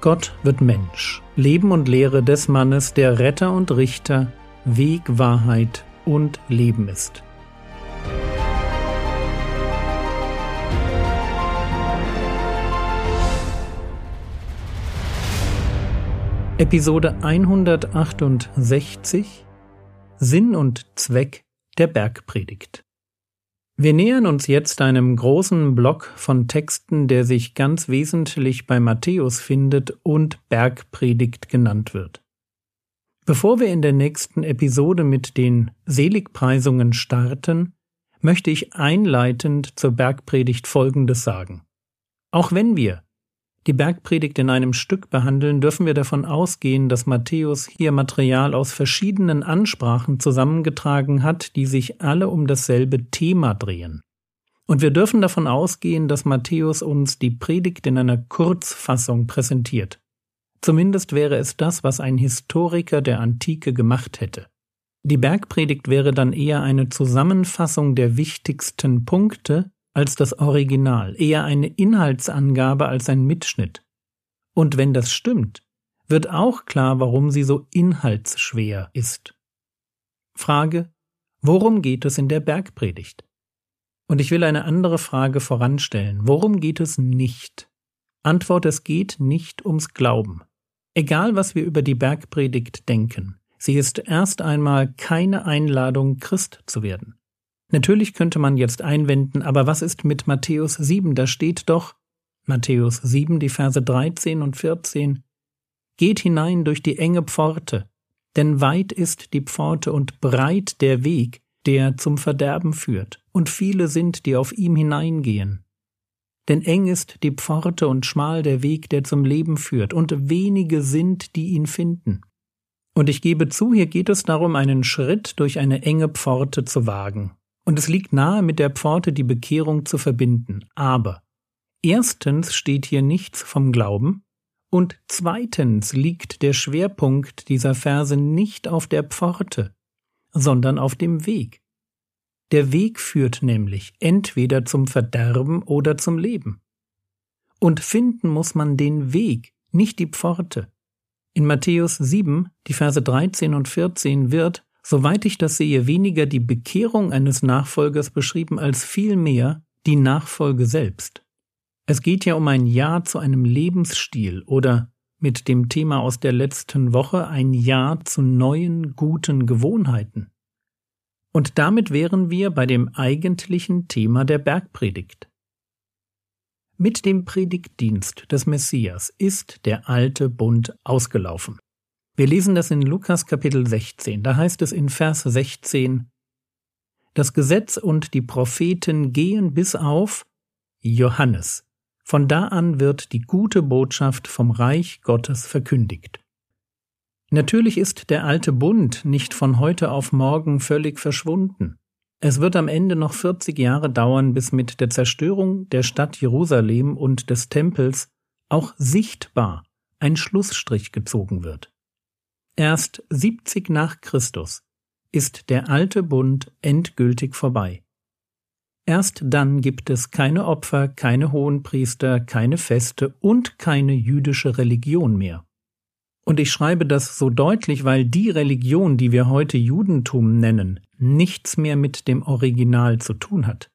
Gott wird Mensch. Leben und Lehre des Mannes, der Retter und Richter, Weg, Wahrheit und Leben ist. Episode 168 Sinn und Zweck der Bergpredigt wir nähern uns jetzt einem großen Block von Texten, der sich ganz wesentlich bei Matthäus findet und Bergpredigt genannt wird. Bevor wir in der nächsten Episode mit den Seligpreisungen starten, möchte ich einleitend zur Bergpredigt Folgendes sagen. Auch wenn wir die Bergpredigt in einem Stück behandeln, dürfen wir davon ausgehen, dass Matthäus hier Material aus verschiedenen Ansprachen zusammengetragen hat, die sich alle um dasselbe Thema drehen. Und wir dürfen davon ausgehen, dass Matthäus uns die Predigt in einer Kurzfassung präsentiert. Zumindest wäre es das, was ein Historiker der Antike gemacht hätte. Die Bergpredigt wäre dann eher eine Zusammenfassung der wichtigsten Punkte, als das Original, eher eine Inhaltsangabe als ein Mitschnitt. Und wenn das stimmt, wird auch klar, warum sie so inhaltsschwer ist. Frage, worum geht es in der Bergpredigt? Und ich will eine andere Frage voranstellen. Worum geht es nicht? Antwort, es geht nicht ums Glauben. Egal, was wir über die Bergpredigt denken, sie ist erst einmal keine Einladung, Christ zu werden. Natürlich könnte man jetzt einwenden, aber was ist mit Matthäus 7? Da steht doch, Matthäus 7, die Verse 13 und 14, Geht hinein durch die enge Pforte, denn weit ist die Pforte und breit der Weg, der zum Verderben führt, und viele sind, die auf ihm hineingehen. Denn eng ist die Pforte und schmal der Weg, der zum Leben führt, und wenige sind, die ihn finden. Und ich gebe zu, hier geht es darum, einen Schritt durch eine enge Pforte zu wagen. Und es liegt nahe, mit der Pforte die Bekehrung zu verbinden. Aber erstens steht hier nichts vom Glauben, und zweitens liegt der Schwerpunkt dieser Verse nicht auf der Pforte, sondern auf dem Weg. Der Weg führt nämlich entweder zum Verderben oder zum Leben. Und finden muss man den Weg, nicht die Pforte. In Matthäus 7, die Verse 13 und 14 wird, soweit ich das sehe, weniger die Bekehrung eines Nachfolgers beschrieben als vielmehr die Nachfolge selbst. Es geht ja um ein Ja zu einem Lebensstil oder mit dem Thema aus der letzten Woche ein Ja zu neuen guten Gewohnheiten. Und damit wären wir bei dem eigentlichen Thema der Bergpredigt. Mit dem Predigtdienst des Messias ist der alte Bund ausgelaufen. Wir lesen das in Lukas Kapitel 16. Da heißt es in Vers 16, Das Gesetz und die Propheten gehen bis auf Johannes. Von da an wird die gute Botschaft vom Reich Gottes verkündigt. Natürlich ist der alte Bund nicht von heute auf morgen völlig verschwunden. Es wird am Ende noch 40 Jahre dauern, bis mit der Zerstörung der Stadt Jerusalem und des Tempels auch sichtbar ein Schlussstrich gezogen wird. Erst 70 nach Christus ist der alte Bund endgültig vorbei. Erst dann gibt es keine Opfer, keine Hohenpriester, keine Feste und keine jüdische Religion mehr. Und ich schreibe das so deutlich, weil die Religion, die wir heute Judentum nennen, nichts mehr mit dem Original zu tun hat.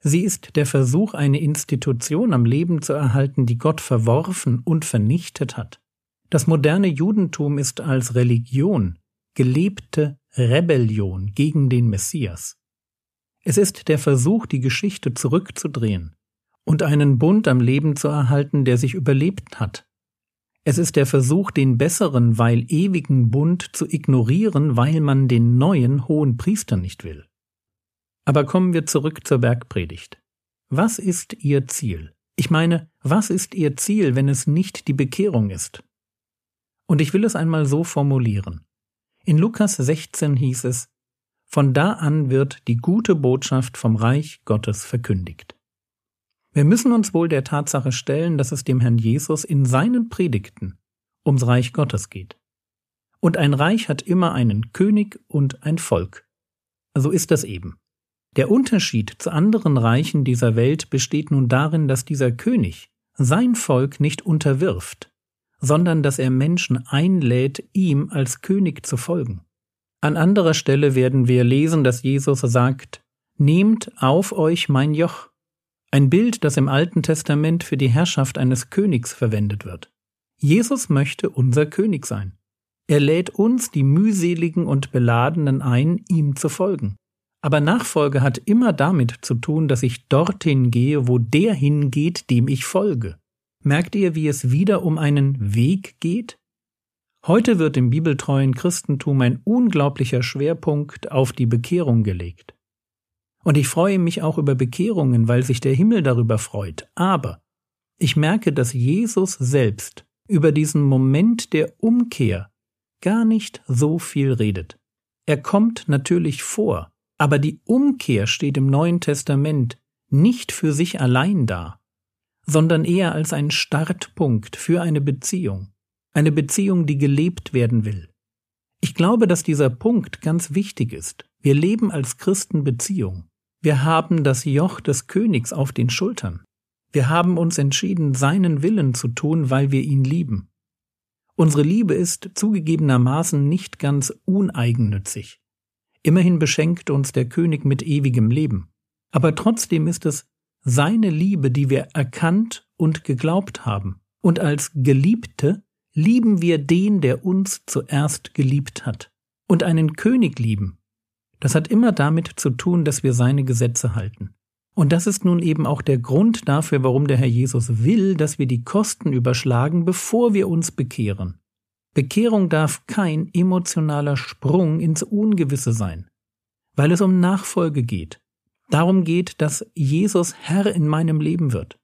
Sie ist der Versuch, eine Institution am Leben zu erhalten, die Gott verworfen und vernichtet hat. Das moderne Judentum ist als Religion gelebte Rebellion gegen den Messias. Es ist der Versuch, die Geschichte zurückzudrehen und einen Bund am Leben zu erhalten, der sich überlebt hat. Es ist der Versuch, den besseren, weil ewigen Bund zu ignorieren, weil man den neuen hohen Priester nicht will. Aber kommen wir zurück zur Bergpredigt. Was ist Ihr Ziel? Ich meine, was ist Ihr Ziel, wenn es nicht die Bekehrung ist? Und ich will es einmal so formulieren. In Lukas 16 hieß es, von da an wird die gute Botschaft vom Reich Gottes verkündigt. Wir müssen uns wohl der Tatsache stellen, dass es dem Herrn Jesus in seinen Predigten ums Reich Gottes geht. Und ein Reich hat immer einen König und ein Volk. So ist das eben. Der Unterschied zu anderen Reichen dieser Welt besteht nun darin, dass dieser König sein Volk nicht unterwirft, sondern dass er Menschen einlädt, ihm als König zu folgen. An anderer Stelle werden wir lesen, dass Jesus sagt, Nehmt auf euch mein Joch, ein Bild, das im Alten Testament für die Herrschaft eines Königs verwendet wird. Jesus möchte unser König sein. Er lädt uns, die mühseligen und beladenen, ein, ihm zu folgen. Aber Nachfolge hat immer damit zu tun, dass ich dorthin gehe, wo der hingeht, dem ich folge. Merkt ihr, wie es wieder um einen Weg geht? Heute wird im bibeltreuen Christentum ein unglaublicher Schwerpunkt auf die Bekehrung gelegt. Und ich freue mich auch über Bekehrungen, weil sich der Himmel darüber freut. Aber ich merke, dass Jesus selbst über diesen Moment der Umkehr gar nicht so viel redet. Er kommt natürlich vor, aber die Umkehr steht im Neuen Testament nicht für sich allein da, sondern eher als ein Startpunkt für eine Beziehung, eine Beziehung, die gelebt werden will. Ich glaube, dass dieser Punkt ganz wichtig ist. Wir leben als Christen Beziehung. Wir haben das Joch des Königs auf den Schultern. Wir haben uns entschieden, seinen Willen zu tun, weil wir ihn lieben. Unsere Liebe ist zugegebenermaßen nicht ganz uneigennützig. Immerhin beschenkt uns der König mit ewigem Leben. Aber trotzdem ist es seine Liebe, die wir erkannt und geglaubt haben. Und als Geliebte lieben wir den, der uns zuerst geliebt hat. Und einen König lieben, das hat immer damit zu tun, dass wir seine Gesetze halten. Und das ist nun eben auch der Grund dafür, warum der Herr Jesus will, dass wir die Kosten überschlagen, bevor wir uns bekehren. Bekehrung darf kein emotionaler Sprung ins Ungewisse sein, weil es um Nachfolge geht. Darum geht, dass Jesus Herr in meinem Leben wird.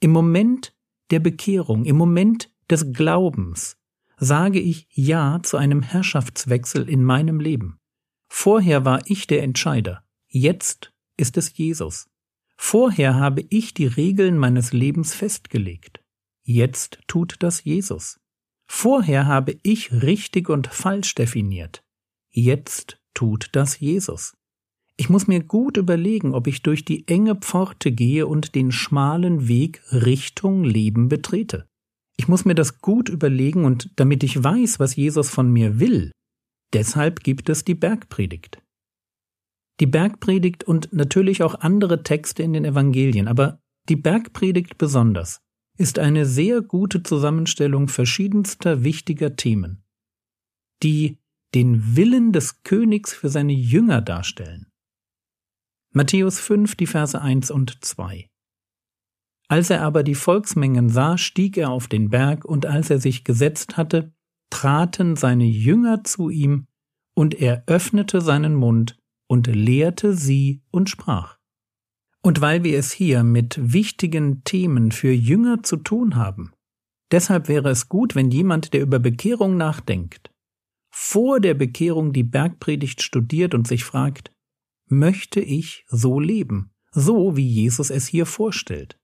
Im Moment der Bekehrung, im Moment des Glaubens sage ich Ja zu einem Herrschaftswechsel in meinem Leben. Vorher war ich der Entscheider, jetzt ist es Jesus. Vorher habe ich die Regeln meines Lebens festgelegt, jetzt tut das Jesus. Vorher habe ich richtig und falsch definiert. Jetzt tut das Jesus. Ich muss mir gut überlegen, ob ich durch die enge Pforte gehe und den schmalen Weg Richtung Leben betrete. Ich muss mir das gut überlegen und damit ich weiß, was Jesus von mir will, deshalb gibt es die Bergpredigt. Die Bergpredigt und natürlich auch andere Texte in den Evangelien, aber die Bergpredigt besonders ist eine sehr gute Zusammenstellung verschiedenster wichtiger Themen, die den Willen des Königs für seine Jünger darstellen. Matthäus 5, die Verse 1 und 2. Als er aber die Volksmengen sah, stieg er auf den Berg, und als er sich gesetzt hatte, traten seine Jünger zu ihm, und er öffnete seinen Mund und lehrte sie und sprach. Und weil wir es hier mit wichtigen Themen für Jünger zu tun haben, deshalb wäre es gut, wenn jemand, der über Bekehrung nachdenkt, vor der Bekehrung die Bergpredigt studiert und sich fragt, möchte ich so leben, so wie Jesus es hier vorstellt?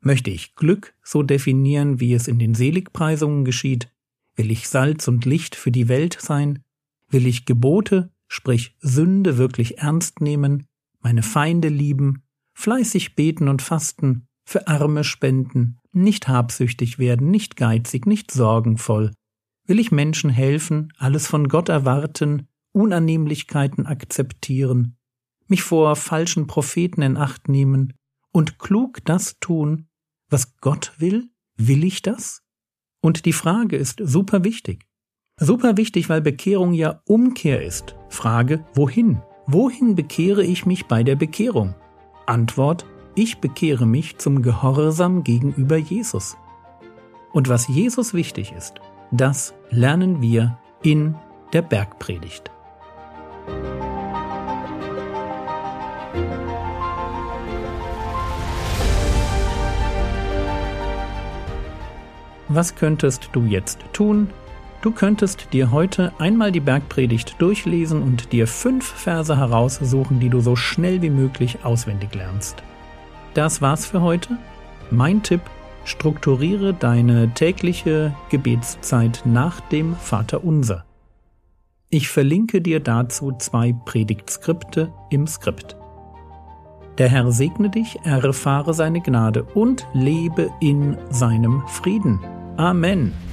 Möchte ich Glück so definieren, wie es in den Seligpreisungen geschieht? Will ich Salz und Licht für die Welt sein? Will ich Gebote, sprich Sünde, wirklich ernst nehmen, meine Feinde lieben, fleißig beten und fasten, für Arme spenden, nicht habsüchtig werden, nicht geizig, nicht sorgenvoll. Will ich Menschen helfen, alles von Gott erwarten, Unannehmlichkeiten akzeptieren, mich vor falschen Propheten in Acht nehmen und klug das tun, was Gott will? Will ich das? Und die Frage ist super wichtig. Super wichtig, weil Bekehrung ja Umkehr ist. Frage, wohin? Wohin bekehre ich mich bei der Bekehrung? Antwort, ich bekehre mich zum Gehorsam gegenüber Jesus. Und was Jesus wichtig ist, das lernen wir in der Bergpredigt. Was könntest du jetzt tun? Du könntest dir heute einmal die Bergpredigt durchlesen und dir fünf Verse heraussuchen, die du so schnell wie möglich auswendig lernst. Das war's für heute. Mein Tipp, strukturiere deine tägliche Gebetszeit nach dem Vaterunser. Ich verlinke dir dazu zwei Predigtskripte im Skript. Der Herr segne dich, erfahre seine Gnade und lebe in seinem Frieden. Amen.